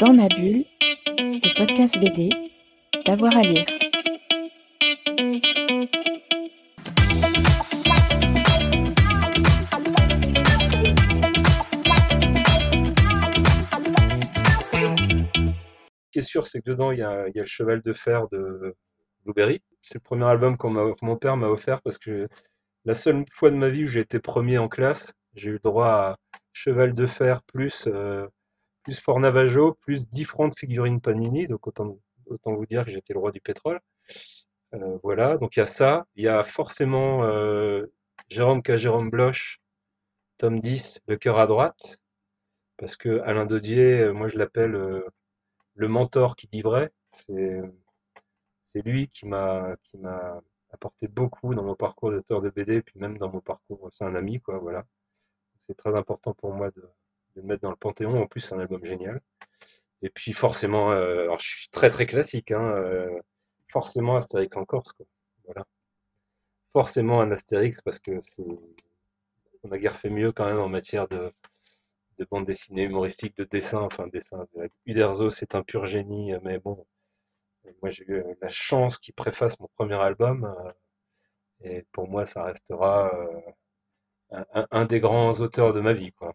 Dans ma bulle, le podcast BD, d'avoir à lire. Ce qui est sûr, c'est que dedans, il y a, le cheval de fer de Blueberry. C'est le premier album que mon père m'a offert parce que la seule fois de ma vie où j'ai été premier en classe, j'ai eu droit à cheval de fer plus, euh, plus Fort Navajo, plus 10 francs de figurines Panini. Donc autant, autant vous dire que j'étais le roi du pétrole. Euh, voilà, donc il y a ça. Il y a forcément euh, Jérôme K. Jérôme Bloch, tome 10, Le cœur à droite. Parce que Alain Dodier, euh, moi je l'appelle euh, le mentor qui dit vrai. C'est lui qui m'a qui m'a apporté beaucoup dans mon parcours d'auteur de BD, puis même dans mon parcours, c'est un ami, quoi, voilà. C'est très important pour moi de, de le mettre dans le Panthéon. En plus, c'est un album génial. Et puis forcément, euh, alors je suis très très classique, hein, euh, forcément Astérix en Corse, quoi. Voilà. Forcément un Astérix parce que c'est on a guère fait mieux quand même en matière de, de bande dessinée humoristique, de dessin, enfin dessin. Uderzo, c'est un pur génie, mais bon, moi j'ai eu la chance qu'il préface mon premier album, euh, et pour moi ça restera un- un des grands auteurs de ma vie, quoi.